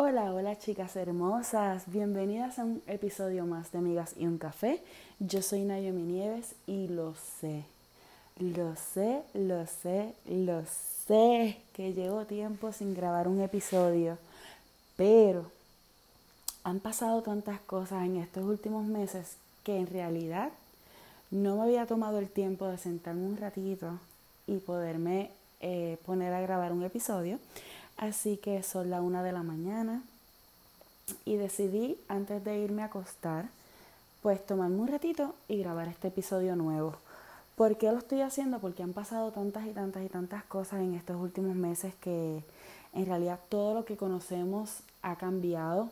Hola, hola chicas hermosas, bienvenidas a un episodio más de Amigas y un Café. Yo soy Naomi Nieves y lo sé, lo sé, lo sé, lo sé que llevo tiempo sin grabar un episodio, pero han pasado tantas cosas en estos últimos meses que en realidad no me había tomado el tiempo de sentarme un ratito y poderme eh, poner a grabar un episodio. Así que son la una de la mañana y decidí antes de irme a acostar, pues tomarme un ratito y grabar este episodio nuevo. ¿Por qué lo estoy haciendo? Porque han pasado tantas y tantas y tantas cosas en estos últimos meses que en realidad todo lo que conocemos ha cambiado.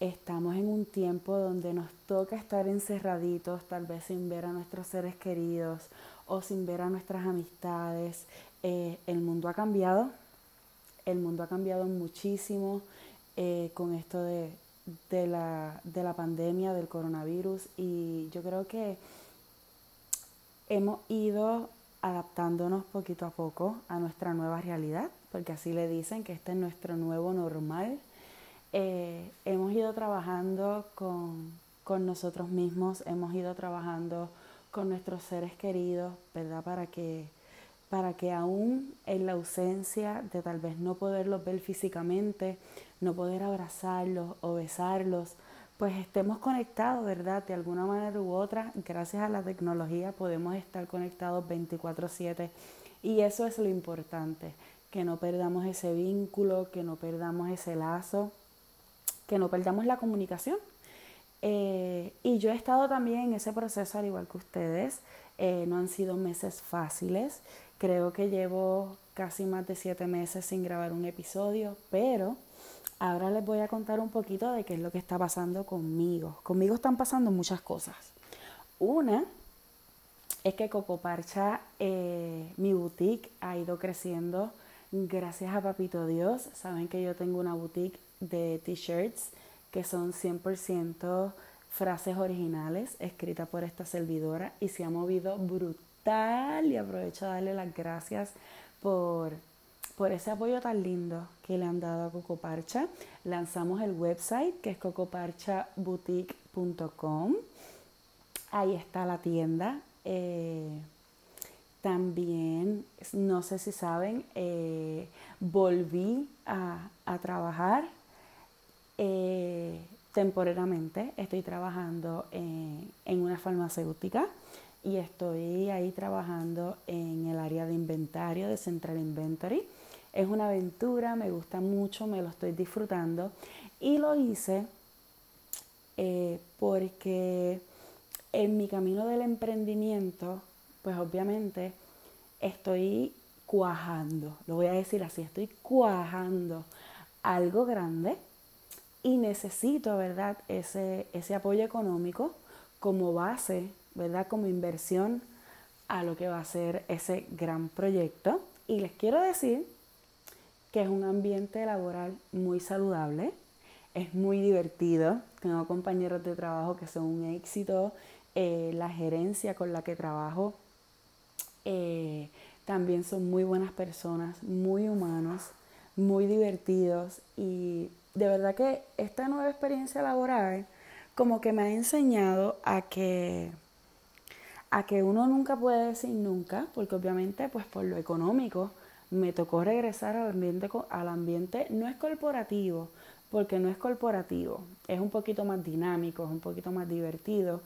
Estamos en un tiempo donde nos toca estar encerraditos, tal vez sin ver a nuestros seres queridos o sin ver a nuestras amistades. Eh, el mundo ha cambiado, el mundo ha cambiado muchísimo eh, con esto de, de, la, de la pandemia, del coronavirus y yo creo que hemos ido adaptándonos poquito a poco a nuestra nueva realidad, porque así le dicen que este es nuestro nuevo normal. Eh, hemos ido trabajando con, con, nosotros mismos, hemos ido trabajando con nuestros seres queridos, ¿verdad? Para que para que aún en la ausencia de tal vez no poderlos ver físicamente, no poder abrazarlos o besarlos, pues estemos conectados, ¿verdad? De alguna manera u otra, gracias a la tecnología podemos estar conectados 24/7 y eso es lo importante, que no perdamos ese vínculo, que no perdamos ese lazo, que no perdamos la comunicación. Eh, y yo he estado también en ese proceso al igual que ustedes. Eh, no han sido meses fáciles. Creo que llevo casi más de siete meses sin grabar un episodio, pero ahora les voy a contar un poquito de qué es lo que está pasando conmigo. Conmigo están pasando muchas cosas. Una es que Coco Parcha, eh, mi boutique, ha ido creciendo gracias a Papito Dios. Saben que yo tengo una boutique de t-shirts que son 100% frases originales escritas por esta servidora y se ha movido brutal y aprovecho a darle las gracias por, por ese apoyo tan lindo que le han dado a Coco Parcha. Lanzamos el website que es cocoparchaboutique.com. Ahí está la tienda. Eh, también, no sé si saben, eh, volví a, trabajar eh, temporalmente. Estoy trabajando en una farmacéutica y estoy ahí trabajando en el área de inventario de Central Inventory. Es una aventura, me gusta mucho, me lo estoy disfrutando y lo hice eh, porque en mi camino del emprendimiento, pues obviamente estoy cuajando, lo voy a decir así, estoy cuajando algo grande y necesito, ¿verdad?, ese, ese apoyo económico como base ¿verdad? Como inversión a lo que va a ser ese gran proyecto. Y les quiero decir que es un ambiente laboral muy saludable, es muy divertido, tengo compañeros de trabajo que son un éxito, eh, la gerencia con la que trabajo eh, también son muy buenas personas, muy humanos, muy divertidos y de verdad que esta nueva experiencia laboral como que me ha enseñado a que a que uno nunca puede decir nunca, porque obviamente pues por lo económico me tocó regresar al ambiente, al ambiente no es corporativo, porque no es corporativo, es un poquito más dinámico, es un poquito más divertido,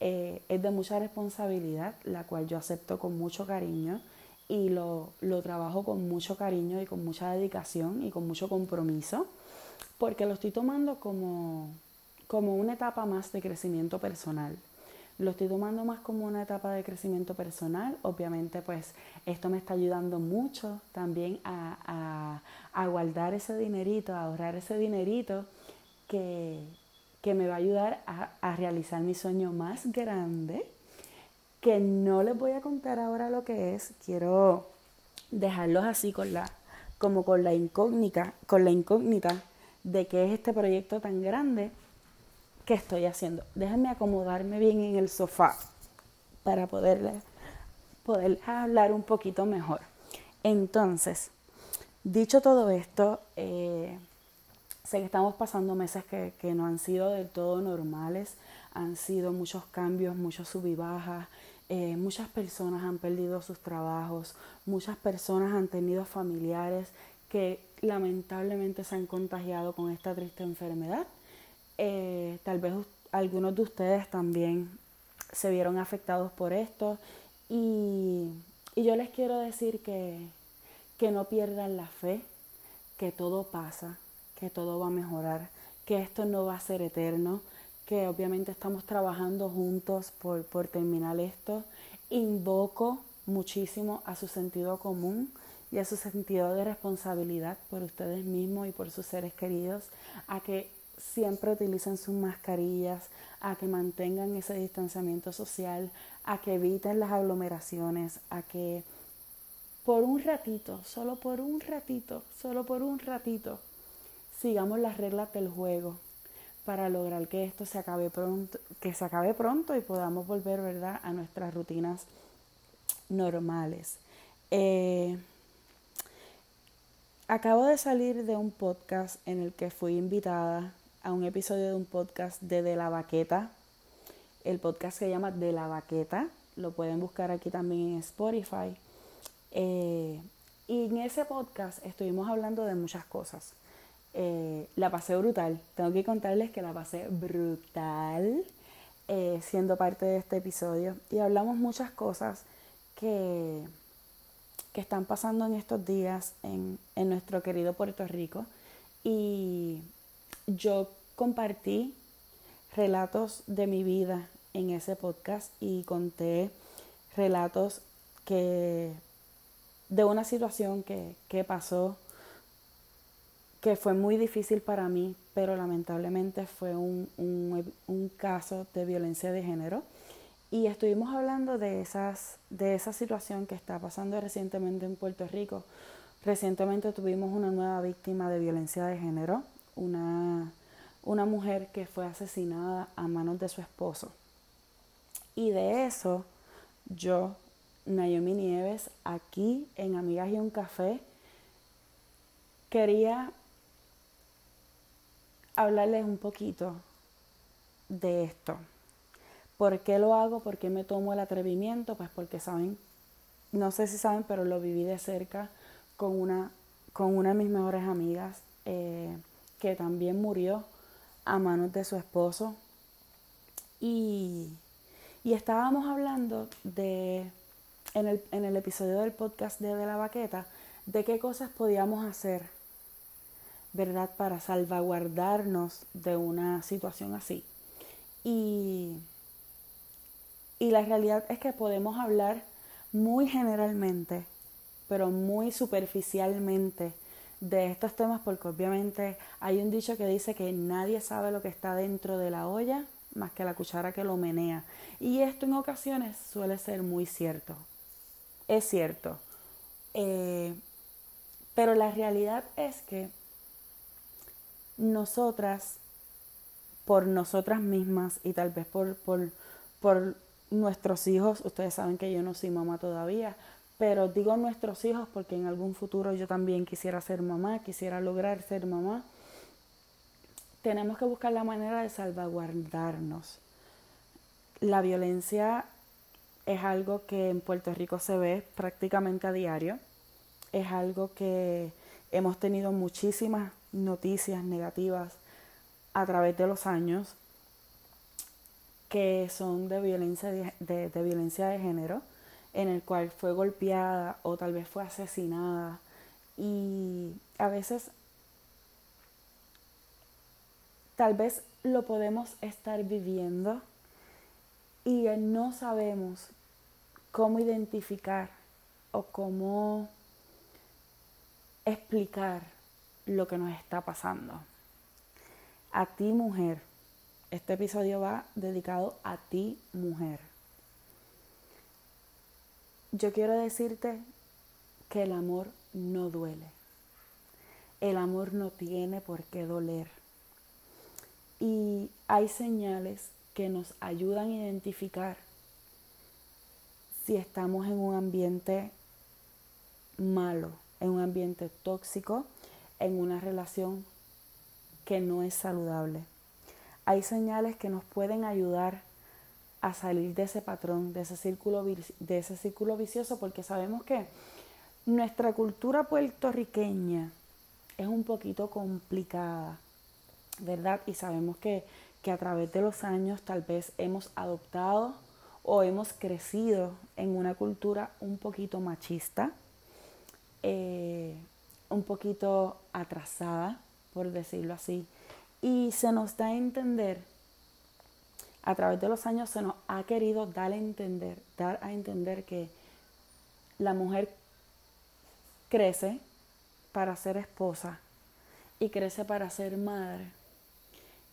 eh, es de mucha responsabilidad, la cual yo acepto con mucho cariño y lo, lo trabajo con mucho cariño y con mucha dedicación y con mucho compromiso, porque lo estoy tomando como, como una etapa más de crecimiento personal. Lo estoy tomando más como una etapa de crecimiento personal. Obviamente, pues esto me está ayudando mucho también a, guardar ese dinerito, a ahorrar ese dinerito que, me va a ayudar a, realizar mi sueño más grande, que no les voy a contar ahora lo que es. Quiero dejarlos así con la, como con la incógnita, con la incógnita de qué es este proyecto tan grande ¿Qué estoy haciendo? Déjenme acomodarme bien en el sofá para poder, poder hablar un poquito mejor. Entonces, dicho todo esto, eh, Sé que estamos pasando meses que, que no han sido del todo normales, han sido muchos cambios, muchos sub y bajas, eh, muchas personas han perdido sus trabajos, muchas personas han tenido familiares que lamentablemente se han contagiado con esta triste enfermedad. Eh, tal vez algunos de ustedes también se vieron afectados por esto y, y yo les quiero decir que, que no pierdan la fe, que todo pasa, que todo va a mejorar, que esto no va a ser eterno, que obviamente estamos trabajando juntos por, por terminar esto. Invoco muchísimo a su sentido común y a su sentido de responsabilidad por ustedes mismos y por sus seres queridos, a que siempre utilicen sus mascarillas, a que mantengan ese distanciamiento social, a que eviten las aglomeraciones, a que por un ratito, solo por un ratito, solo por un ratito, sigamos las reglas del juego para lograr que esto se acabe pronto, que se acabe pronto y podamos volver, ¿verdad?, a nuestras rutinas normales. Eh, acabo de salir de un podcast en el que fui invitada a un episodio de un podcast de De la Baqueta. El podcast se llama De la Baqueta. Lo pueden buscar aquí también en Spotify. Eh, y en ese podcast estuvimos hablando de muchas cosas. Eh, la pasé brutal. Tengo que contarles que la pasé brutal eh, siendo parte de este episodio. Y hablamos muchas cosas que, que están pasando en estos días en, en nuestro querido Puerto Rico. Y yo compartí relatos de mi vida en ese podcast y conté relatos que de una situación que, que pasó que fue muy difícil para mí, pero lamentablemente fue un, un, caso de violencia de género. Y estuvimos hablando de, esas, de esa situación que está pasando recientemente en Puerto Rico. Recientemente tuvimos una nueva víctima de violencia de género, una, una mujer que fue asesinada a manos de su esposo. Y de eso yo, Naomi Nieves, aquí en Amigas y un Café, quería hablarles un poquito de esto. ¿Por qué lo hago? ¿Por qué me tomo el atrevimiento? Pues porque saben, no sé si saben, pero lo viví de cerca con una, con una de mis mejores amigas eh, que también murió a manos de su esposo. Y, y estábamos hablando de, en el, en el episodio del podcast de, de la baqueta, de qué cosas podíamos hacer ¿verdad? Para salvaguardarnos de una situación así. Y, y la realidad es que podemos hablar muy generalmente, pero muy superficialmente de estos temas porque obviamente hay un dicho que dice que nadie sabe lo que está dentro de la olla más que la cuchara que lo menea. Y esto en ocasiones suele ser muy cierto. Es cierto. Eh, pero la realidad es que nosotras, por nosotras mismas y tal vez por, por, por nuestros hijos, ustedes saben que yo no soy mamá todavía, pero digo nuestros hijos porque en algún futuro yo también quisiera ser mamá, quisiera lograr ser mamá. Tenemos que buscar la manera de salvaguardarnos. La violencia es algo que en Puerto Rico se ve prácticamente a diario. Es algo que hemos tenido muchísimas noticias negativas a través de los años que son de violencia de, violencia de género, en el cual fue golpeada o tal vez fue asesinada. Y a veces tal vez lo podemos estar viviendo y no sabemos cómo identificar o cómo explicar lo que nos está pasando. A ti mujer, este episodio va dedicado a ti mujer. Yo quiero decirte que el amor no duele. El amor no tiene por qué doler. Y hay señales que nos ayudan a identificar si estamos en un ambiente malo, en un ambiente tóxico, en una relación que no es saludable. Hay señales que nos pueden ayudar a salir de ese patrón, de ese círculo, de ese círculo vicioso, porque sabemos que nuestra cultura puertorriqueña es un poquito complicada, ¿verdad? Y sabemos que, que a través de los años tal vez hemos adoptado o hemos crecido en una cultura un poquito machista, eh, un poquito atrasada, por decirlo así. Y se nos da a entender, a través de los años se nos ha querido dar a entender, dar a entender que la mujer crece para ser esposa y crece para ser madre.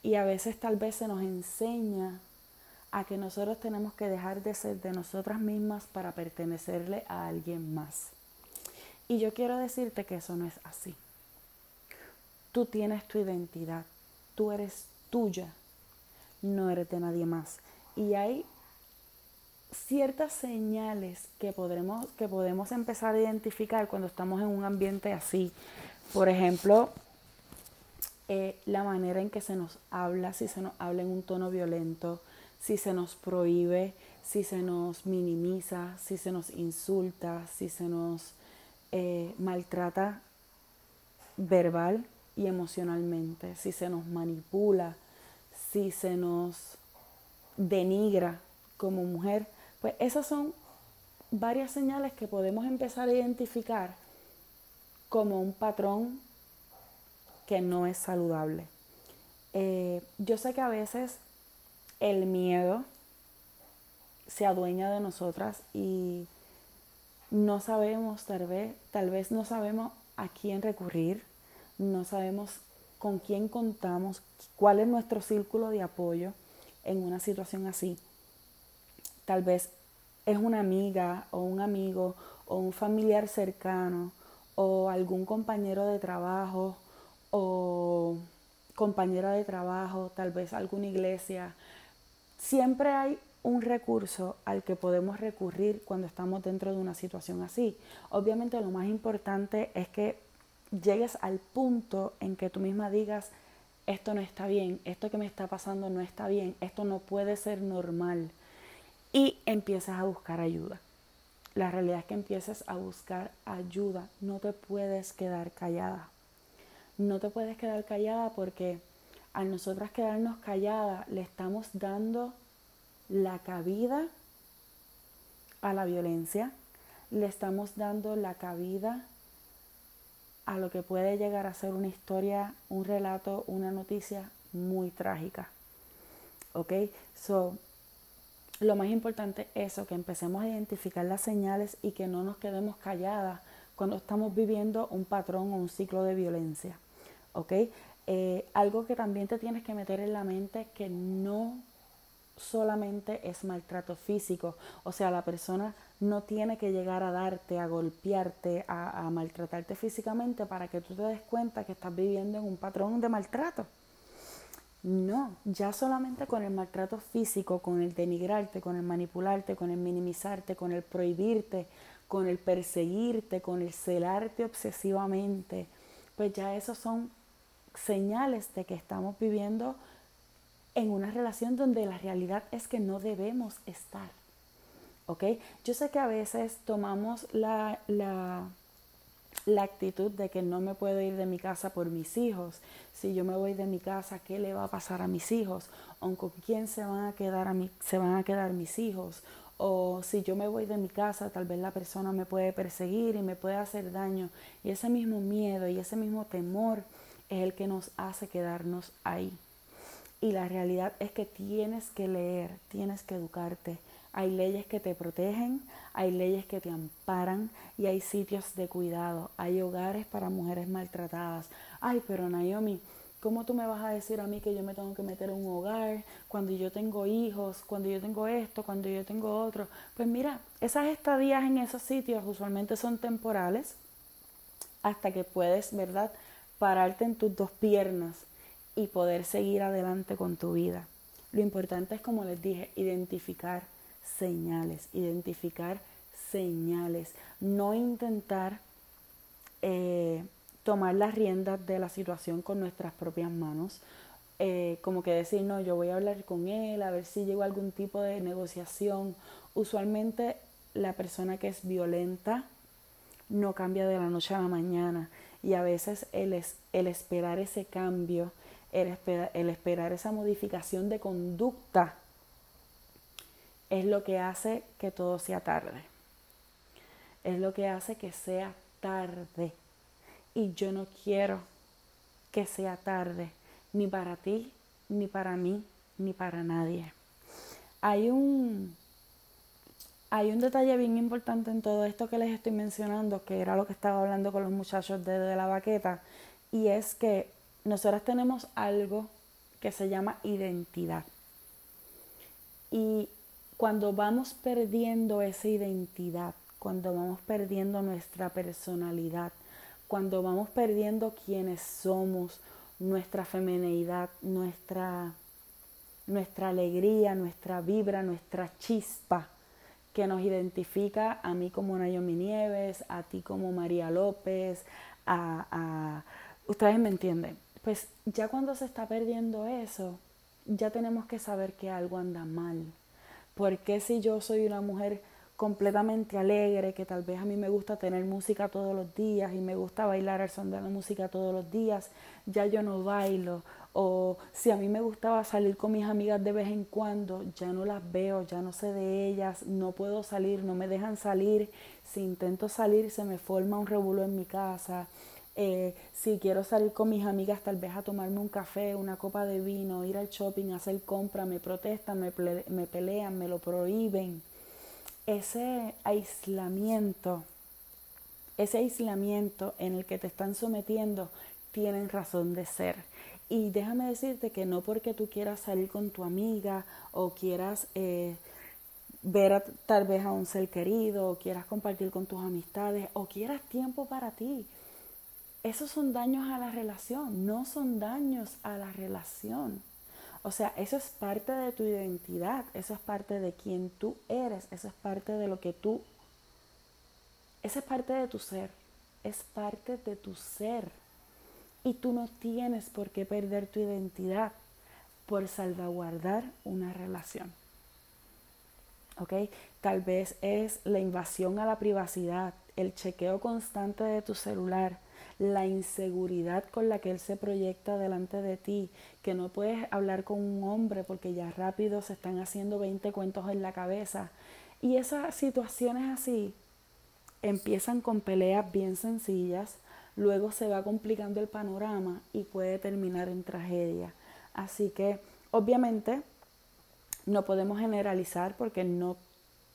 Y a veces tal vez se nos enseña a que nosotros tenemos que dejar de ser de nosotras mismas para pertenecerle a alguien más. Y yo quiero decirte que eso no es así. Tú tienes tu identidad, tú eres tuya, no eres de nadie más. Y hay ciertas señales que, podremos, que podemos empezar a identificar cuando estamos en un ambiente así. Por ejemplo, eh, la manera en que se nos habla, si se nos habla en un tono violento, si se nos prohíbe, si se nos minimiza, si se nos insulta, si se nos eh, maltrata verbal y emocionalmente, si se nos manipula, si se nos denigra como mujer, pues esas son varias señales que podemos empezar a identificar como un patrón que no es saludable. Eh, yo sé que a veces el miedo se adueña de nosotras y no sabemos, tal vez, tal vez no sabemos a quién recurrir, no sabemos con quién contamos, cuál es nuestro círculo de apoyo en una situación así. Tal vez es una amiga o un amigo o un familiar cercano o algún compañero de trabajo o compañera de trabajo, tal vez alguna iglesia. Siempre hay un recurso al que podemos recurrir cuando estamos dentro de una situación así. Obviamente lo más importante es que llegues al punto en que tú misma digas, esto no está bien, esto que me está pasando no está bien, esto no puede ser normal. Y empiezas a buscar ayuda. La realidad es que empieces a buscar ayuda, no te puedes quedar callada. No te puedes quedar callada porque a nosotras quedarnos calladas le estamos dando la cabida a la violencia, le estamos dando la cabida a lo que puede llegar a ser una historia, un relato, una noticia muy trágica. ¿Ok? So, lo más importante es eso, que empecemos a identificar las señales y que no nos quedemos calladas cuando estamos viviendo un patrón o un ciclo de violencia. ¿Ok? Eh, algo que también te tienes que meter en la mente que no solamente es maltrato físico. O sea, la persona no tiene que llegar a darte, a golpearte, a, maltratarte físicamente para que tú te des cuenta que estás viviendo en un patrón de maltrato. No, ya solamente con el maltrato físico, con el denigrarte, con el manipularte, con el minimizarte, con el prohibirte, con el perseguirte, con el celarte obsesivamente, pues ya esos son señales de que estamos viviendo en una relación donde la realidad es que no debemos estar. ¿Ok? Yo sé que a veces tomamos la, la, la actitud de que no me puedo ir de mi casa por mis hijos. Si yo me voy de mi casa, ¿qué le va a pasar a mis hijos? ¿O con quién se van a quedar, a se van a quedar mis hijos? O si yo me voy de mi casa, tal vez la persona me puede perseguir y me puede hacer daño. Y ese mismo miedo y ese mismo temor es el que nos hace quedarnos ahí. Y la realidad es que tienes que leer, tienes que educarte. Hay leyes que te protegen, hay leyes que te amparan y hay sitios de cuidado. Hay hogares para mujeres maltratadas. Ay, pero Naomi, ¿cómo tú me vas a decir a mí que yo me tengo que meter en un hogar cuando yo tengo hijos, cuando yo tengo esto, cuando yo tengo otro? Pues mira, esas estadías en esos sitios usualmente son temporales hasta que puedes, ¿verdad?, pararte en tus dos piernas y poder seguir adelante con tu vida. Lo importante es, como les dije, identificar señales, identificar señales, no intentar eh, tomar las riendas de la situación con nuestras propias manos. Eh, como que decir, no, yo voy a hablar con él, a ver si llego a algún tipo de negociación. Usualmente la persona que es violenta no cambia de la noche a la mañana y a veces el, el esperar ese cambio, el, esperar esa modificación de conducta es lo que hace que todo sea tarde. Es lo que hace que sea tarde. Y yo no quiero que sea tarde, ni para ti, ni para mí, ni para nadie. Hay un, hay un detalle bien importante en todo esto que les estoy mencionando, que era lo que estaba hablando con los muchachos de, de la baqueta, y es que nosotras tenemos algo que se llama identidad. Y cuando vamos perdiendo esa identidad, cuando vamos perdiendo nuestra personalidad, cuando vamos perdiendo quienes somos, nuestra femineidad, nuestra, nuestra alegría, nuestra vibra, nuestra chispa, que nos identifica a mí como Naomi Nieves, a ti como María López, a, a... Ustedes me entienden. Pues ya cuando se está perdiendo eso, ya tenemos que saber que algo anda mal ¿Por qué si yo soy una mujer completamente alegre, que tal vez a mí me gusta tener música todos los días y me gusta bailar al son de la música todos los días, ya yo no bailo? O si a mí me gustaba salir con mis amigas de vez en cuando, ya no las veo, ya no sé de ellas, no puedo salir, no me dejan salir. Si intento salir, se me forma un revuelo en mi casa. Eh, si quiero salir con mis amigas tal vez a tomarme un café, una copa de vino, ir al shopping, hacer compra, me protestan, me, pelean, me lo prohíben. Ese aislamiento, ese aislamiento en el que te están sometiendo, tienen razón de ser. Y déjame decirte que no porque tú quieras salir con tu amiga o quieras eh, ver tal vez a un ser querido o quieras compartir con tus amistades o quieras tiempo para ti esos son daños a la relación, no son daños a la relación. O sea, eso es parte de tu identidad, eso es parte de quien tú eres, eso es parte de lo que tú, eso es parte de tu ser, es parte de tu ser. Y tú no tienes por qué perder tu identidad por salvaguardar una relación. ¿Ok? Tal vez es la invasión a la privacidad, el chequeo constante de tu celular, la inseguridad con la que él se proyecta delante de ti, que no puedes hablar con un hombre porque ya rápido se están haciendo 20 cuentos en la cabeza. Y esas situaciones así empiezan con peleas bien sencillas, luego se va complicando el panorama y puede terminar en tragedia. Así que obviamente no podemos generalizar porque no,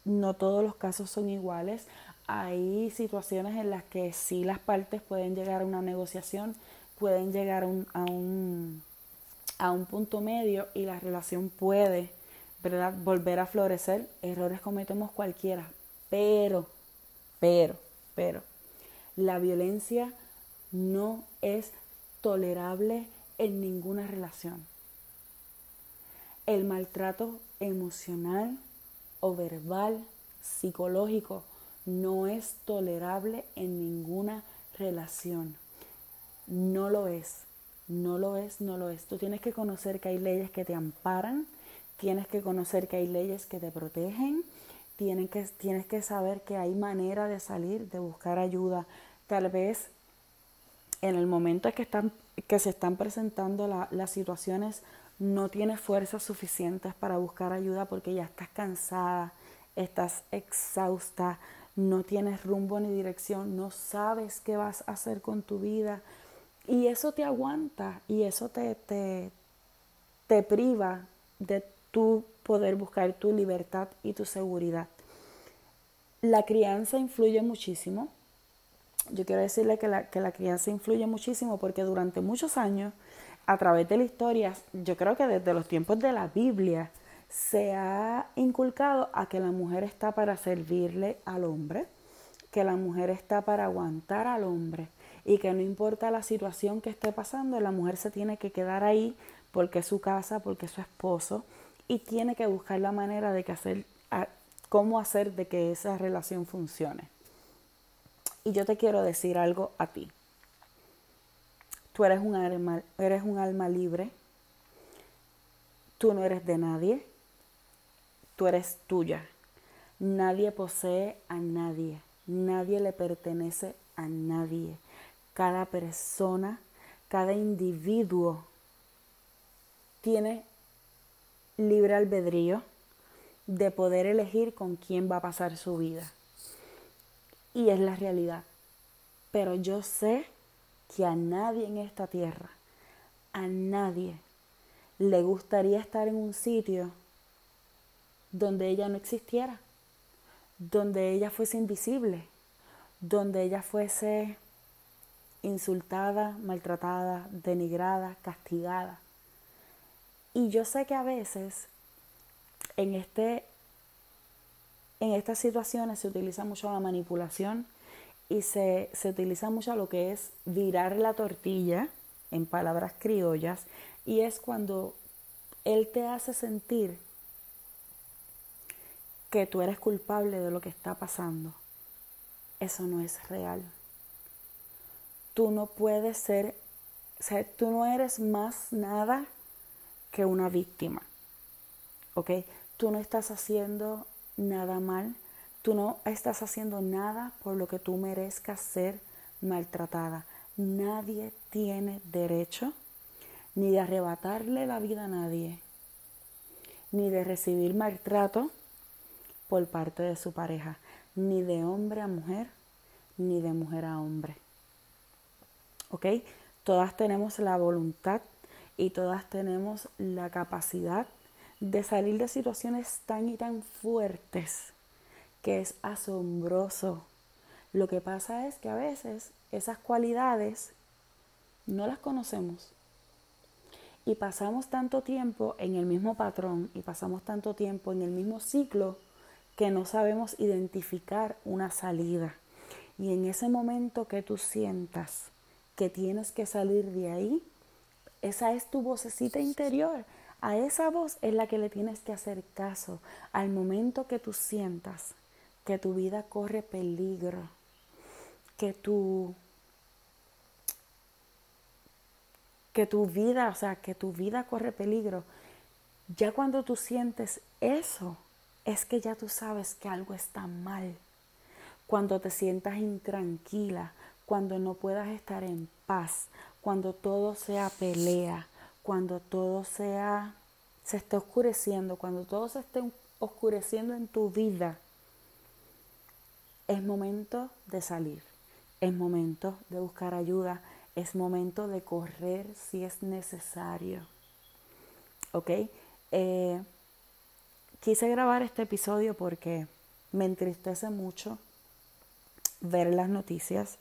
no todos los casos son iguales hay situaciones en las que sí las partes pueden llegar a una negociación, pueden llegar a un, a un, punto medio y la relación puede ¿verdad? volver a florecer. Errores cometemos cualquiera, pero, pero, pero, la violencia no es tolerable en ninguna relación. El maltrato emocional o verbal, psicológico, no es tolerable en ninguna relación. No lo es, no lo es, no lo es. Tú tienes que conocer que hay leyes que te amparan, tienes que conocer que hay leyes que te protegen, tienes que, tienes que saber que hay manera de salir, de buscar ayuda. Tal vez en el momento en que, están, que se están presentando las situaciones, no tienes fuerzas suficientes para buscar ayuda porque ya estás cansada, estás exhausta, no tienes rumbo ni dirección, no sabes qué vas a hacer con tu vida y eso te aguanta y eso te, te, te priva de tu poder buscar tu libertad y tu seguridad. La crianza influye muchísimo. Yo quiero decirle que la, que la crianza influye muchísimo porque durante muchos años, a través de la historia, yo creo que desde los tiempos de la Biblia, se ha inculcado a que la mujer está para servirle al hombre, que la mujer está para aguantar al hombre y que no importa la situación que esté pasando, la mujer se tiene que quedar ahí porque es su casa, porque es su esposo y tiene que buscar la manera de que hacer, cómo hacer de que esa relación funcione. Y yo te quiero decir algo a ti. Tú eres un alma, eres un alma libre. Tú no eres de nadie. Tú eres tuya. Nadie posee a nadie. Nadie le pertenece a nadie. Cada persona, cada individuo tiene libre albedrío de poder elegir con quién va a pasar su vida. Y es la realidad. Pero yo sé que a nadie en esta tierra, a nadie, le gustaría estar en un sitio donde ella no existiera, donde ella fuese invisible, donde ella fuese insultada, maltratada, denigrada, castigada. Y yo sé que a veces en, este, en estas situaciones se utiliza mucho la manipulación y se, se utiliza mucho lo que es virar la tortilla, en palabras criollas, y es cuando él te hace sentir que tú eres culpable de lo que está pasando. Eso no es real. Tú no puedes ser, o sea, tú no eres más nada que una víctima. ¿Ok? Tú no estás haciendo nada mal Tú no estás haciendo nada por lo que tú merezcas ser maltratada. Nadie tiene derecho ni de arrebatarle la vida a nadie, ni de recibir maltrato por parte de su pareja, ni de hombre a mujer, ni de mujer a hombre. ¿Ok? Todas tenemos la voluntad y todas tenemos la capacidad de salir de situaciones tan y tan fuertes que es asombroso. Lo que pasa es que a veces esas cualidades no las conocemos. Y pasamos tanto tiempo en el mismo patrón y pasamos tanto tiempo en el mismo ciclo que no sabemos identificar una salida. Y en ese momento que tú sientas que tienes que salir de ahí, esa es tu vocecita interior. A esa voz es la que le tienes que hacer caso. Al momento que tú sientas que tu vida corre peligro, que tu que tu vida, o sea, que tu vida corre peligro. Ya cuando tú sientes eso, es que ya tú sabes que algo está mal. Cuando te sientas intranquila, cuando no puedas estar en paz, cuando todo sea pelea, cuando todo sea se esté oscureciendo, cuando todo se esté oscureciendo en tu vida, es momento de salir, es momento de buscar ayuda, es momento de correr si es necesario. ¿Ok? Eh, quise grabar este episodio porque me entristece mucho ver las noticias,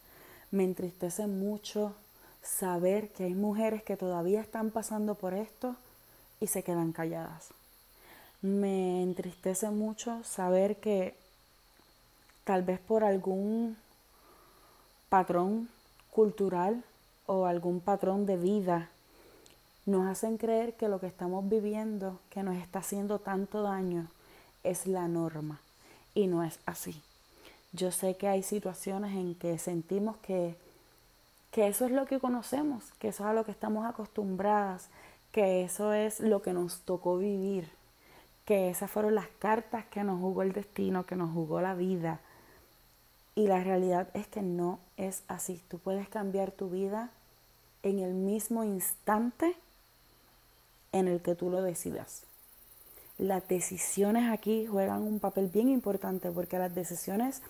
me entristece mucho saber que hay mujeres que todavía están pasando por esto y se quedan calladas. Me entristece mucho saber que tal vez por algún patrón cultural o algún patrón de vida, nos hacen creer que lo que estamos viviendo, que nos está haciendo tanto daño, es la norma. Y no es así. Yo sé que hay situaciones en que sentimos que, que eso es lo que conocemos, que eso es a lo que estamos acostumbradas, que eso es lo que nos tocó vivir, que esas fueron las cartas que nos jugó el destino, que nos jugó la vida, y la realidad es que no es así. Tú puedes cambiar tu vida en el mismo instante en el que tú lo decidas. Las decisiones aquí juegan un papel bien importante porque las decisiones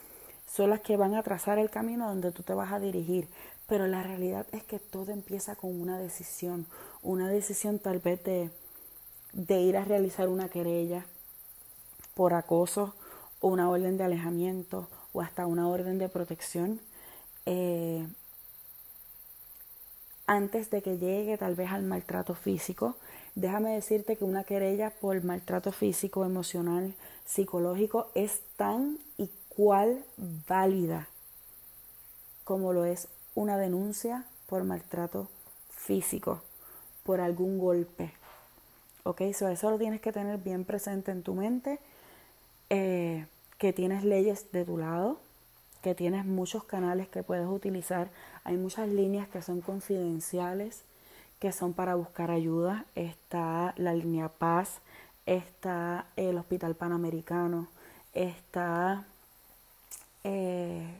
son las que van a trazar el camino donde tú te vas a dirigir. Pero la realidad es que todo empieza con una decisión. Una decisión tal vez de, de ir a realizar una querella por acoso o una orden de alejamiento o hasta una orden de protección eh, antes de que llegue tal vez al maltrato físico. Déjame decirte que una querella por maltrato físico, emocional, psicológico es tan y cual válida como lo es una denuncia por maltrato físico, por algún golpe. ¿Ok? eso lo tienes que tener bien presente en tu mente. Eh, que tienes leyes de tu lado, que tienes muchos canales que puedes utilizar. Hay muchas líneas que son confidenciales, que son para buscar ayuda. Está la línea Paz, está el Hospital Panamericano, está, eh,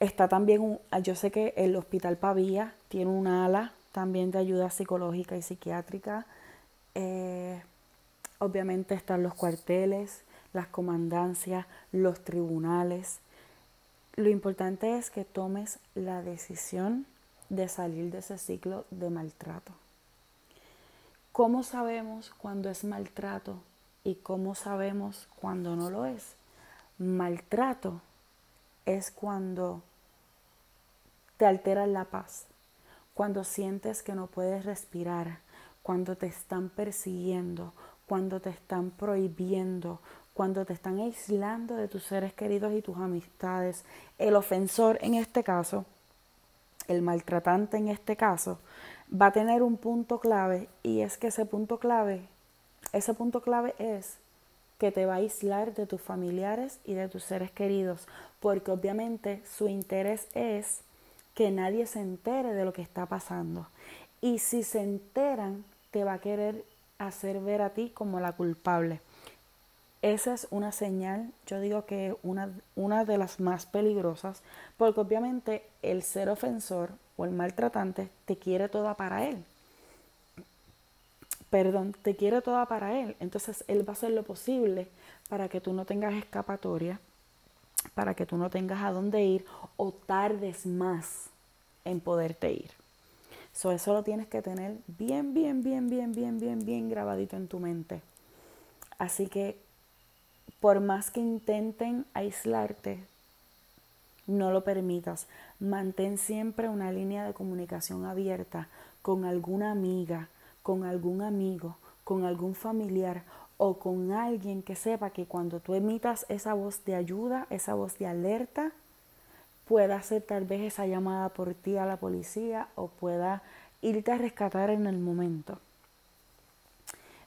está también, yo sé que el Hospital Pavía tiene un ala también de ayuda psicológica y psiquiátrica. Eh, obviamente están los cuarteles, las comandancias, los tribunales. Lo importante es que tomes la decisión de salir de ese ciclo de maltrato. ¿Cómo sabemos cuando es maltrato y cómo sabemos cuando no lo es? Maltrato es cuando te altera la paz, cuando sientes que no puedes respirar, cuando te están persiguiendo, cuando te están prohibiendo, cuando te están aislando de tus seres queridos y tus amistades. El ofensor en este caso, el maltratante en este caso, va a tener un punto clave y es que ese punto clave, ese punto clave es que te va a aislar de tus familiares y de tus seres queridos, porque obviamente su interés es que nadie se entere de lo que está pasando. Y si se enteran, te va a querer hacer ver a ti como la culpable. Esa es una señal, yo digo que una, una de las más peligrosas, porque obviamente el ser ofensor o el maltratante te quiere toda para él. Perdón, te quiere toda para él. Entonces él va a hacer lo posible para que tú no tengas escapatoria, para que tú no tengas a dónde ir o tardes más en poderte ir. eso lo tienes que tener bien, bien, bien, bien, bien, bien, bien grabadito en tu mente. Así que por más que intenten aislarte, no lo permitas. Mantén siempre una línea de comunicación abierta con alguna amiga, con algún amigo, con algún familiar o con alguien que sepa que cuando tú emitas esa voz de ayuda, esa voz de alerta, pueda hacer tal vez esa llamada por ti a la policía o pueda irte a rescatar en el momento.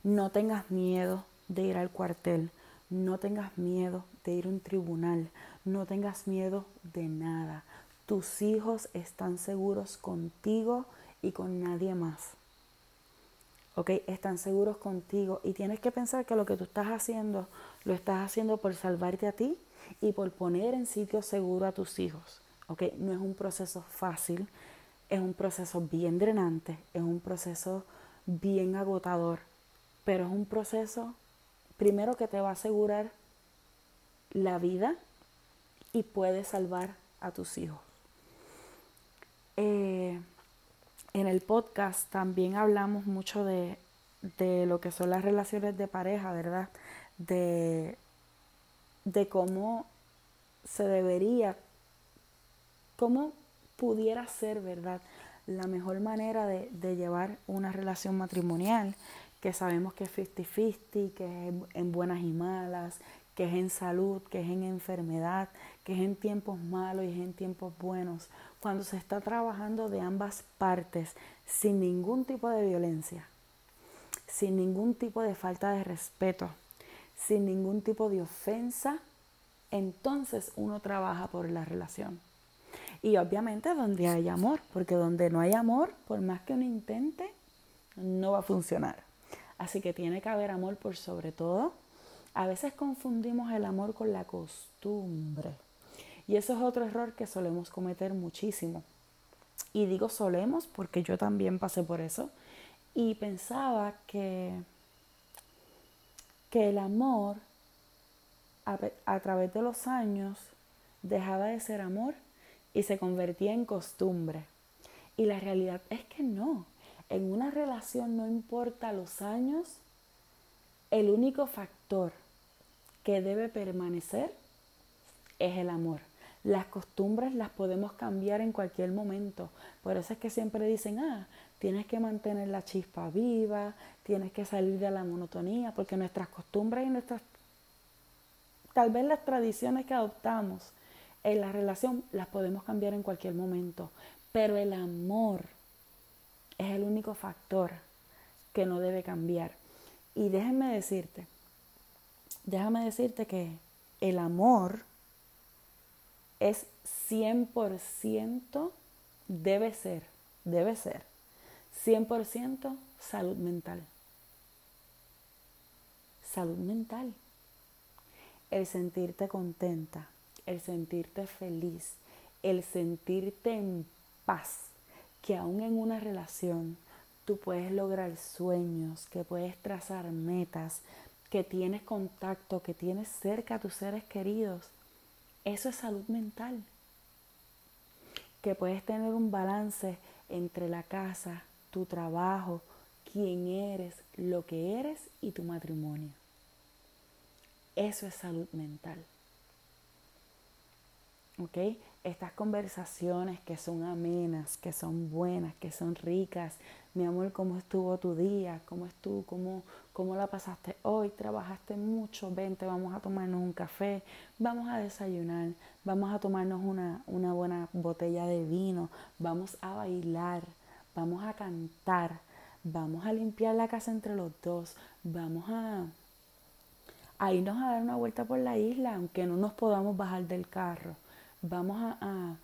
No tengas miedo de ir al cuartel. No tengas miedo de ir a un tribunal, no tengas miedo de nada. Tus hijos están seguros contigo y con nadie más. ¿Ok? Están seguros contigo y tienes que pensar que lo que tú estás haciendo, lo estás haciendo por salvarte a ti y por poner en sitio seguro a tus hijos. ¿Ok? No es un proceso fácil, es un proceso bien drenante, es un proceso bien agotador, pero es un proceso primero que te va a asegurar la vida y puede salvar a tus hijos. Eh, en el podcast también hablamos mucho de, de, lo que son las relaciones de pareja, ¿verdad? De, de cómo se debería, cómo pudiera ser, ¿verdad? La mejor manera de, de llevar una relación matrimonial que sabemos que es 50-50, que es en buenas y malas, que es en salud, que es en enfermedad, que es en tiempos malos y es en tiempos buenos. Cuando se está trabajando de ambas partes sin ningún tipo de violencia, sin ningún tipo de falta de respeto, sin ningún tipo de ofensa, entonces uno trabaja por la relación. Y obviamente donde hay amor, porque donde no hay amor, por más que uno intente, no va a funcionar. Así que tiene que haber amor por sobre todo. A veces confundimos el amor con la costumbre. Y eso es otro error que solemos cometer muchísimo. Y digo solemos porque yo también pasé por eso. Y pensaba que, que el amor a, a través de los años dejaba de ser amor y se convertía en costumbre. Y la realidad es que no. En una relación no importa los años, el único factor que debe permanecer es el amor. Las costumbres las podemos cambiar en cualquier momento. Por eso es que siempre dicen, ah, tienes que mantener la chispa viva, tienes que salir de la monotonía, porque nuestras costumbres y nuestras, tal vez las tradiciones que adoptamos en la relación las podemos cambiar en cualquier momento. Pero el amor es el único factor que no debe cambiar. Y déjenme decirte, déjame decirte que el amor es 100%, debe ser, debe ser 100% salud mental. Salud mental. El sentirte contenta, el sentirte feliz, el sentirte en paz, que aún en una relación tú puedes lograr sueños, que puedes trazar metas, que tienes contacto, que tienes cerca a tus seres queridos. Eso es salud mental. Que puedes tener un balance entre la casa, tu trabajo, quién eres, lo que eres y tu matrimonio. Eso es salud mental. ¿Ok? Estas conversaciones que son amenas, que son buenas, que son ricas. Mi amor, ¿cómo estuvo tu día? ¿Cómo estuvo? ¿Cómo, cómo la pasaste hoy? ¿Trabajaste mucho? Vente, vamos a tomarnos un café, vamos a desayunar, vamos a tomarnos una, una buena botella de vino, vamos a bailar, vamos a cantar, vamos a limpiar la casa entre los dos, vamos a, a irnos a dar una vuelta por la isla, aunque no nos podamos bajar del carro, vamos a,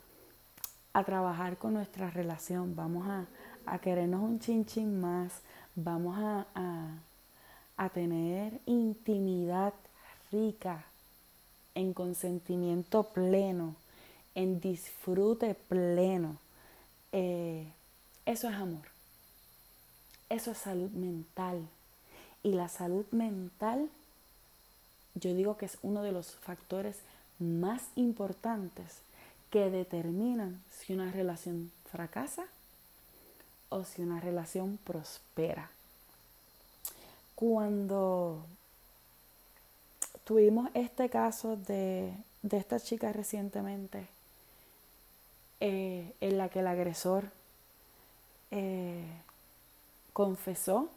a, trabajar con nuestra relación, vamos a, a querernos un chin más, vamos a, a tener intimidad rica, en consentimiento pleno, en disfrute pleno. Eh, eso es amor. Eso es salud mental. Y la salud mental, yo digo que es uno de los factores más importantes que determinan si una relación fracasa o si una relación prospera. Cuando tuvimos este caso de, esta chica recientemente, eh, en la que el agresor eh, confesó,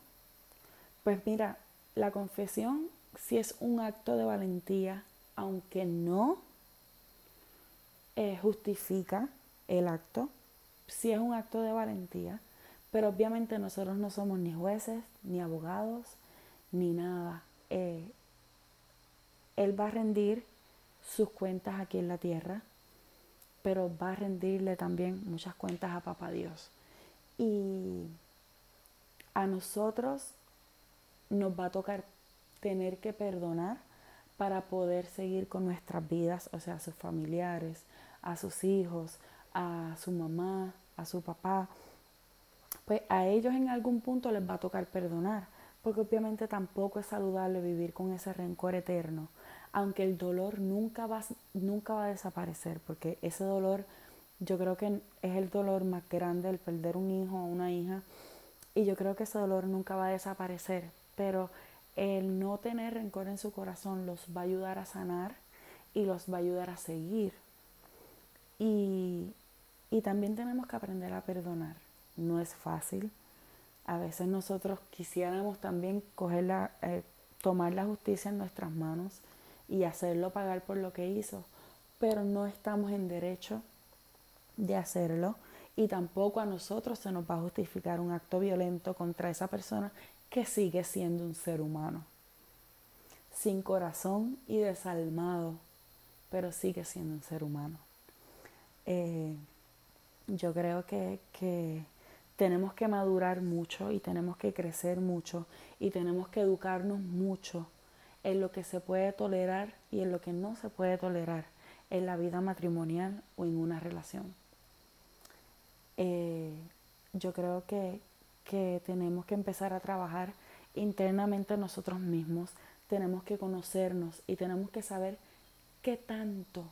pues mira, la confesión si es un acto de valentía, aunque no eh, justifica el acto, si es un acto de valentía, pero obviamente nosotros no somos ni jueces, ni abogados, ni nada. Eh, él va a rendir sus cuentas aquí en la tierra, pero va a rendirle también muchas cuentas a Papá Dios. Y a nosotros nos va a tocar tener que perdonar para poder seguir con nuestras vidas, o sea, a sus familiares, a sus hijos, a su mamá, a su papá. Pues a ellos en algún punto les va a tocar perdonar, porque obviamente tampoco es saludable vivir con ese rencor eterno, aunque el dolor nunca va, nunca va a desaparecer, porque ese dolor yo creo que es el dolor más grande el perder un hijo o una hija y yo creo que ese dolor nunca va a desaparecer, pero el no tener rencor en su corazón los va a ayudar a sanar y los va a ayudar a seguir. Y, y también tenemos que aprender a perdonar. No es fácil. A veces nosotros quisiéramos también coger la, eh, tomar la justicia en nuestras manos y hacerlo pagar por lo que hizo, pero no estamos en derecho de hacerlo y tampoco a nosotros se nos va a justificar un acto violento contra esa persona que sigue siendo un ser humano, sin corazón y desalmado, pero sigue siendo un ser humano. Eh, yo creo que, que tenemos que madurar mucho y tenemos que crecer mucho y tenemos que educarnos mucho en lo que se puede tolerar y en lo que no se puede tolerar en la vida matrimonial o en una relación. Eh, yo creo que, que tenemos que empezar a trabajar internamente nosotros mismos, tenemos que conocernos y tenemos que saber qué tanto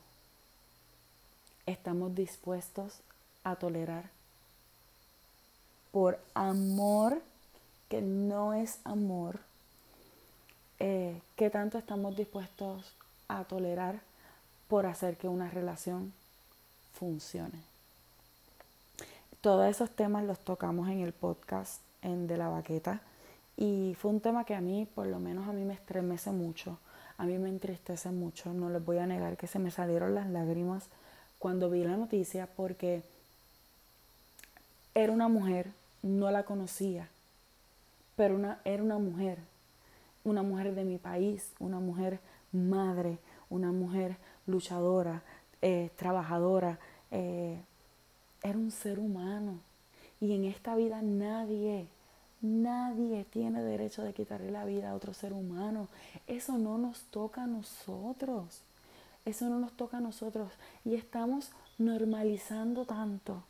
estamos dispuestos a tolerar por amor que no es amor, eh, qué tanto estamos dispuestos a tolerar por hacer que una relación funcione. Todos esos temas los tocamos en el podcast en De la Baqueta y fue un tema que a mí, por lo menos a mí me estremece mucho, a mí me entristece mucho, no les voy a negar que se me salieron las lágrimas cuando vi la noticia porque era una mujer, no la conocía, pero una, era una mujer, una mujer de mi país, una mujer madre, una mujer luchadora, eh, trabajadora, eh, era un ser humano. Y en esta vida nadie, nadie tiene derecho de quitarle la vida a otro ser humano. Eso no nos toca a nosotros. Eso no nos toca a nosotros. Y estamos normalizando tanto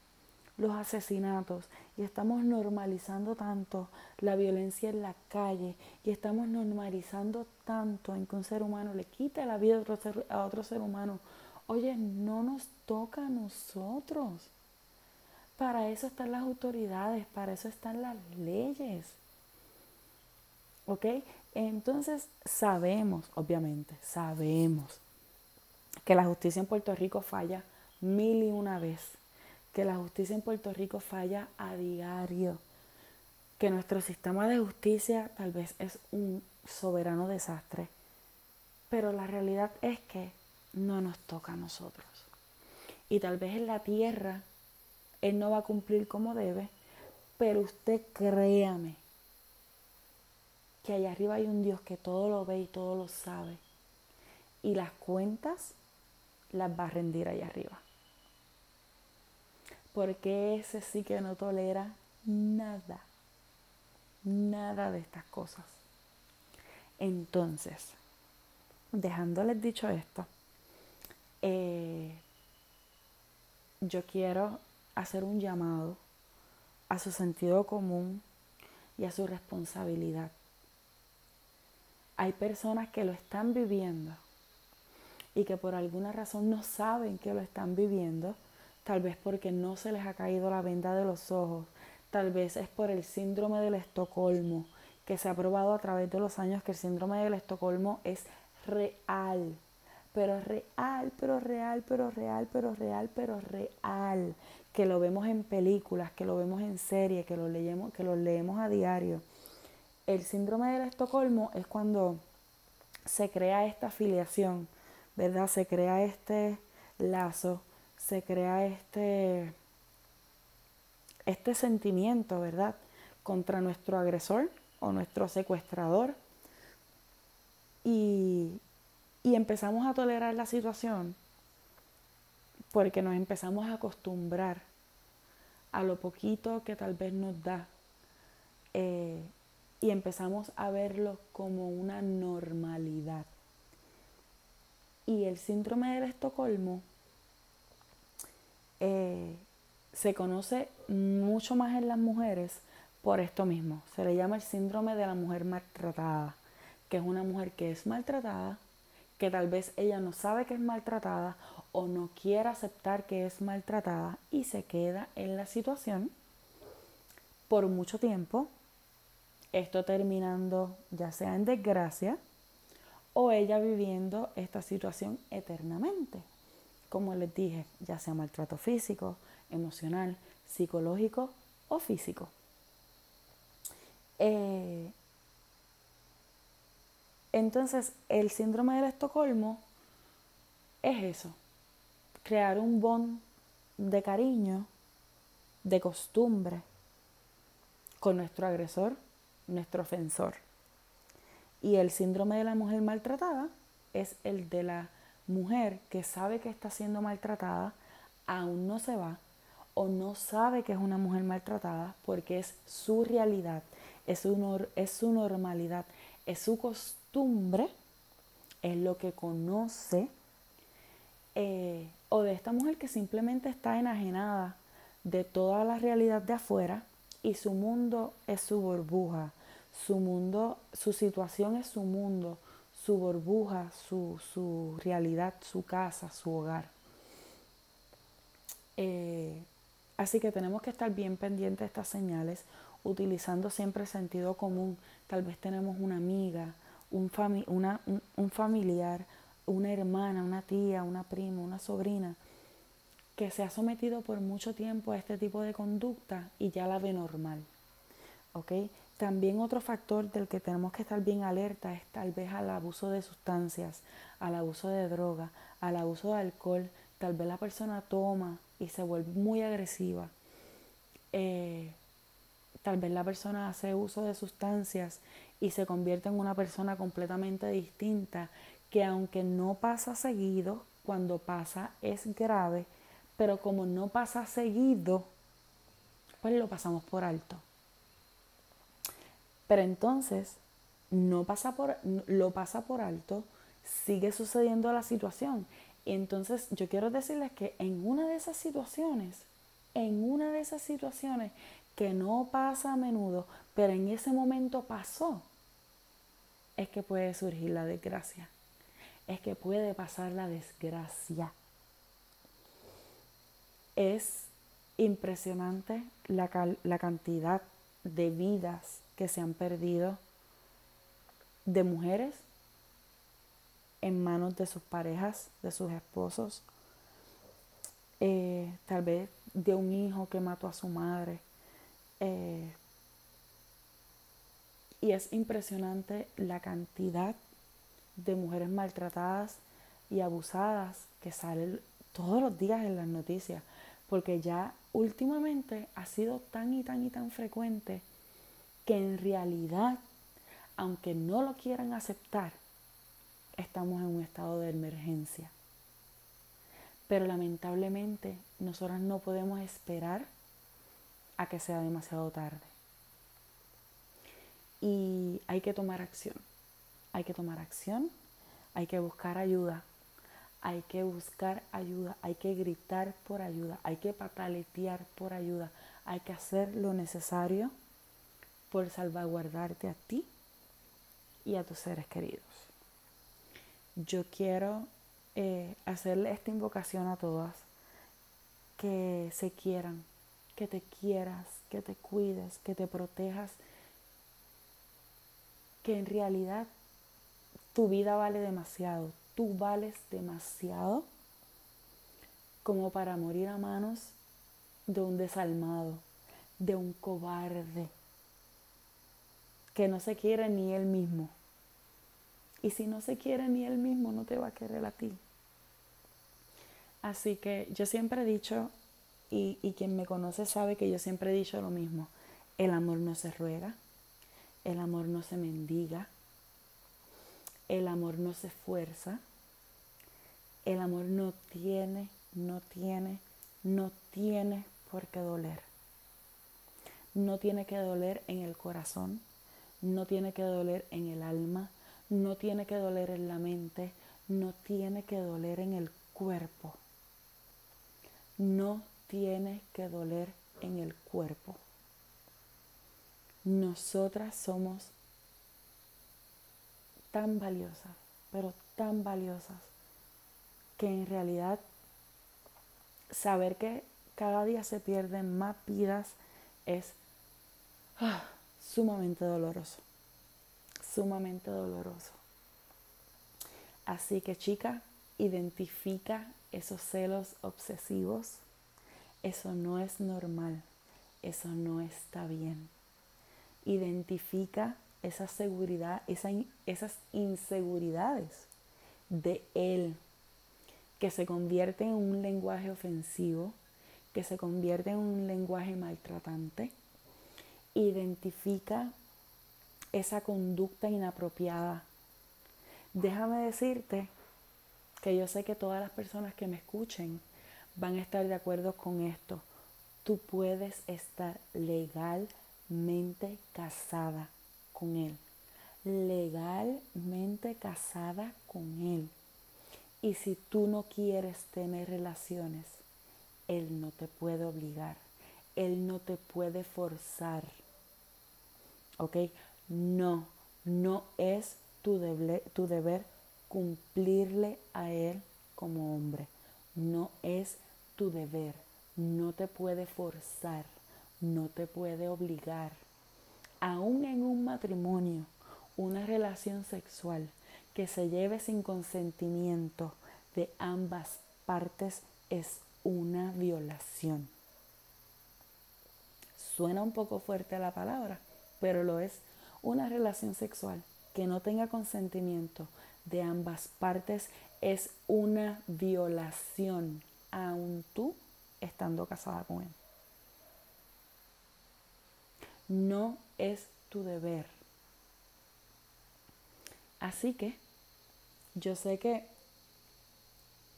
los asesinatos y estamos normalizando tanto la violencia en la calle y estamos normalizando tanto en que un ser humano le quite la vida a otro ser, a otro ser humano. Oye, no nos toca a nosotros. Para eso están las autoridades, para eso están las leyes. ¿Ok? Entonces sabemos, obviamente, sabemos que la justicia en Puerto Rico falla mil y una vez, que la justicia en Puerto Rico falla a diario, que nuestro sistema de justicia tal vez es un soberano desastre, pero la realidad es que no nos toca a nosotros. Y tal vez en la tierra él no va a cumplir como debe, pero usted créame que allá arriba hay un Dios que todo lo ve y todo lo sabe. Y las cuentas las va a rendir allá arriba. Porque ese sí que no tolera nada, nada de estas cosas. Entonces, dejándoles dicho esto, eh, yo quiero hacer un llamado a su sentido común y a su responsabilidad. Hay personas que lo están viviendo y que por alguna razón no saben que lo están viviendo, tal vez porque no se les ha caído la venda de los ojos, tal vez es por el síndrome del Estocolmo, que se ha probado a través de los años que el síndrome del Estocolmo es real, pero real, pero real, pero real, pero real, pero real, que lo vemos en películas, que lo vemos en series, que lo leemos, que lo leemos a diario. El síndrome del Estocolmo es cuando se crea esta afiliación, ¿verdad? Se crea este lazo, se crea este este sentimiento, ¿verdad? Contra nuestro agresor o nuestro secuestrador. Y, y empezamos a tolerar la situación porque nos empezamos a acostumbrar a lo poquito que tal vez nos da eh, y empezamos a verlo como una normalidad. Y el síndrome del Estocolmo eh, se conoce mucho más en las mujeres por esto mismo. Se le llama el síndrome de la mujer maltratada, que es una mujer que es maltratada, que tal vez ella no sabe que es maltratada o no quiere aceptar que es maltratada y se queda en la situación por mucho tiempo, esto terminando ya sea en desgracia o ella viviendo esta situación eternamente. Como les dije, ya sea maltrato físico, emocional, psicológico o físico. Eh, entonces, el síndrome del Estocolmo es eso, crear un bond de cariño, de costumbre con nuestro agresor, nuestro ofensor. Y el síndrome de la mujer maltratada es el de la mujer que sabe que está siendo maltratada, aún no se va o no sabe que es una mujer maltratada porque es su realidad, es su, es su normalidad, es su costumbre, es lo que conoce eh, o de esta mujer que simplemente está enajenada de toda la realidad de afuera y su mundo es su burbuja, su mundo, su situación es su mundo, su burbuja, su, su realidad, su casa, su hogar. Eh, así que tenemos que estar bien pendientes de estas señales, utilizando siempre sentido común. Tal vez tenemos una amiga, un, una, un familiar, una hermana, una tía, una prima, una sobrina que se ha sometido por mucho tiempo a este tipo de conducta y ya la ve normal. ¿Ok? También otro factor del que tenemos que estar bien alerta es tal vez al abuso de sustancias, al abuso de droga, al abuso de alcohol. Tal vez la persona toma y se vuelve muy agresiva. Eh, tal vez la persona hace uso de sustancias y se convierte en una persona completamente distinta que aunque no pasa seguido, cuando pasa es grave, pero como no pasa seguido, pues lo pasamos por alto. Pero entonces no pasa por, lo pasa por alto, sigue sucediendo la situación. Y entonces yo quiero decirles que en una de esas situaciones, en una de esas situaciones que no pasa a menudo, pero en ese momento pasó, es que puede surgir la desgracia. Es que puede pasar la desgracia. Es impresionante la, la cantidad de vidas que se han perdido de mujeres en manos de sus parejas, de sus esposos, eh, tal vez de un hijo que mató a su madre. Eh, y es impresionante la cantidad de mujeres maltratadas y abusadas que salen todos los días en las noticias, porque ya últimamente ha sido tan y tan y tan frecuente que en realidad, aunque no lo quieran aceptar, estamos en un estado de emergencia. Pero lamentablemente nosotros no podemos esperar a que sea demasiado tarde. Y hay que tomar acción. Hay que tomar acción. Hay que buscar ayuda. Hay que buscar ayuda. Hay que gritar por ayuda. Hay que pataletear por ayuda. Hay que hacer lo necesario por salvaguardarte a ti y a tus seres queridos. Yo quiero eh, hacerle esta invocación a todas, que se quieran, que te quieras, que te cuides, que te protejas, que en realidad tu vida vale demasiado, tú vales demasiado como para morir a manos de un desalmado, de un cobarde, que no se quiere ni él mismo. Y si no se quiere ni él mismo, no te va a querer a ti. Así que yo siempre he dicho, y, y quien me conoce sabe que yo siempre he dicho lo mismo, el amor no se ruega, el amor no se mendiga, el amor no se fuerza, el amor no tiene, no tiene, no tiene por qué doler. No tiene que doler en el corazón, no tiene que doler en el alma, no tiene que doler en la mente, no tiene que doler en el cuerpo. No tiene que doler en el cuerpo. Nosotras somos tan valiosas, pero tan valiosas, que en realidad saber que cada día se pierden más vidas es ah, sumamente doloroso, sumamente doloroso. Así que chica, identifica esos celos obsesivos. Eso no es normal, eso no está bien. Identifica esa seguridad, esas inseguridades de él que se convierte en un lenguaje ofensivo, que se convierte en un lenguaje maltratante identifica esa conducta inapropiada. Déjame decirte que yo sé que todas las personas que me escuchen van a estar de acuerdo con esto. Tú puedes estar legalmente casada con él. Legalmente casada con él. Y si tú no quieres tener relaciones, él no te puede obligar. Él no te puede forzar. ¿ok? No, no es tu, tu deber cumplirle a Él como hombre. No es tu deber. No te puede forzar. No te puede obligar. Aún en un matrimonio, una relación sexual que se lleve sin consentimiento de ambas partes es una violación. Suena un poco fuerte la palabra, pero lo es una relación sexual que no tenga consentimiento de ambas partes es una violación, aun tú estando casada con él. No es tu deber. Así que yo sé que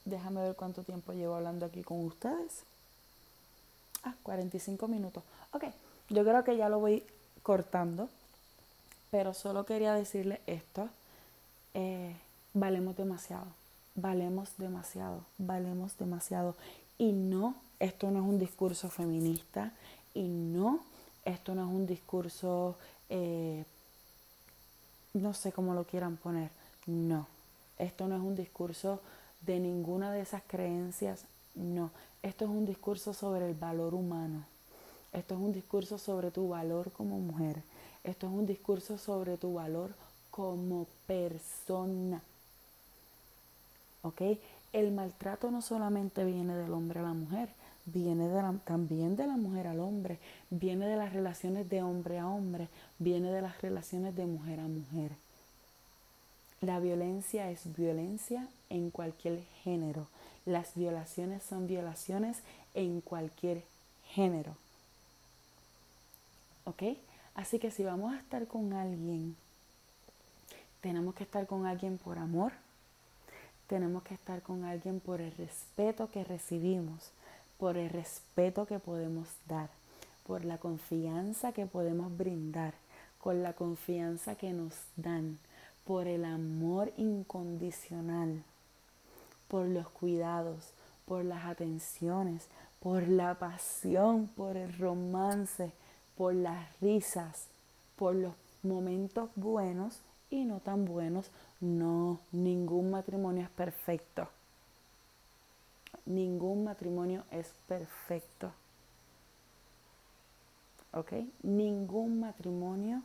Déjame ver cuánto tiempo llevo hablando aquí con ustedes. Ah, 45 minutos. Ok, yo creo que ya lo voy cortando, pero solo quería decirle esto. Eh, valemos demasiado, valemos demasiado, valemos demasiado. Y no, esto no es un discurso feminista y no, esto no es un discurso, eh, no sé cómo lo quieran poner, no, esto no es un discurso de ninguna de esas creencias, no. Esto es un discurso sobre el valor humano. Esto es un discurso sobre tu valor como mujer. Esto es un discurso sobre tu valor como persona. ¿Ok? El maltrato no solamente viene del hombre a la mujer, viene también de la mujer al hombre, viene de las relaciones de hombre a hombre, viene de las relaciones de mujer a mujer. La violencia es violencia en cualquier género. Las violaciones son violaciones en cualquier género. ¿Ok? Así que si vamos a estar con alguien, tenemos que estar con alguien por amor, tenemos que estar con alguien por el respeto que recibimos, por el respeto que podemos dar, por la confianza que podemos brindar, con la confianza que nos dan por el amor incondicional, por los cuidados, por las atenciones, por la pasión, por el romance, por las risas, por los momentos buenos y no tan buenos. No, ningún matrimonio es perfecto. Ningún matrimonio es perfecto. ¿Ok? Ningún matrimonio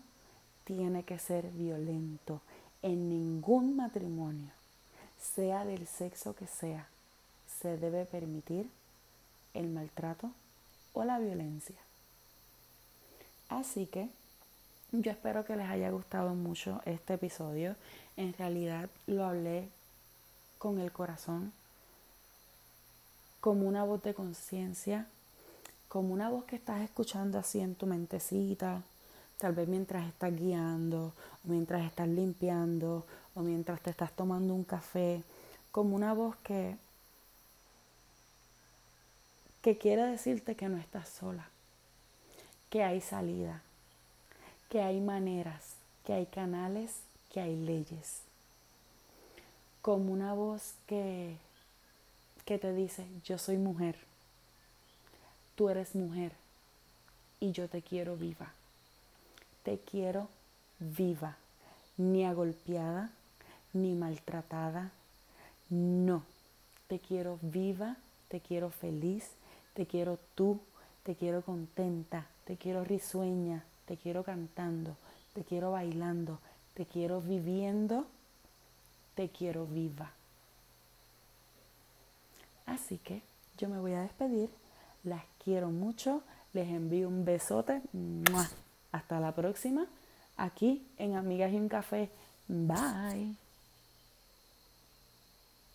tiene que ser violento en ningún matrimonio, sea del sexo que sea, se debe permitir el maltrato o la violencia. Así que yo espero que les haya gustado mucho este episodio. En realidad lo hablé con el corazón, como una voz de conciencia, como una voz que estás escuchando así en tu mentecita, tal vez mientras estás guiando, o mientras estás limpiando, o mientras te estás tomando un café, como una voz que, que quiere decirte que no estás sola, que hay salida, que hay maneras, que hay canales, que hay leyes. Como una voz que, que te dice, yo soy mujer, tú eres mujer. Y yo te quiero viva. Te quiero viva, ni agolpeada, ni maltratada. No, te quiero viva, te quiero feliz, te quiero tú, te quiero contenta, te quiero risueña, te quiero cantando, te quiero bailando, te quiero viviendo, te quiero viva. Así que yo me voy a despedir, las quiero mucho, les envío un besote. Hasta la próxima, aquí en Amigas y un Café. Bye.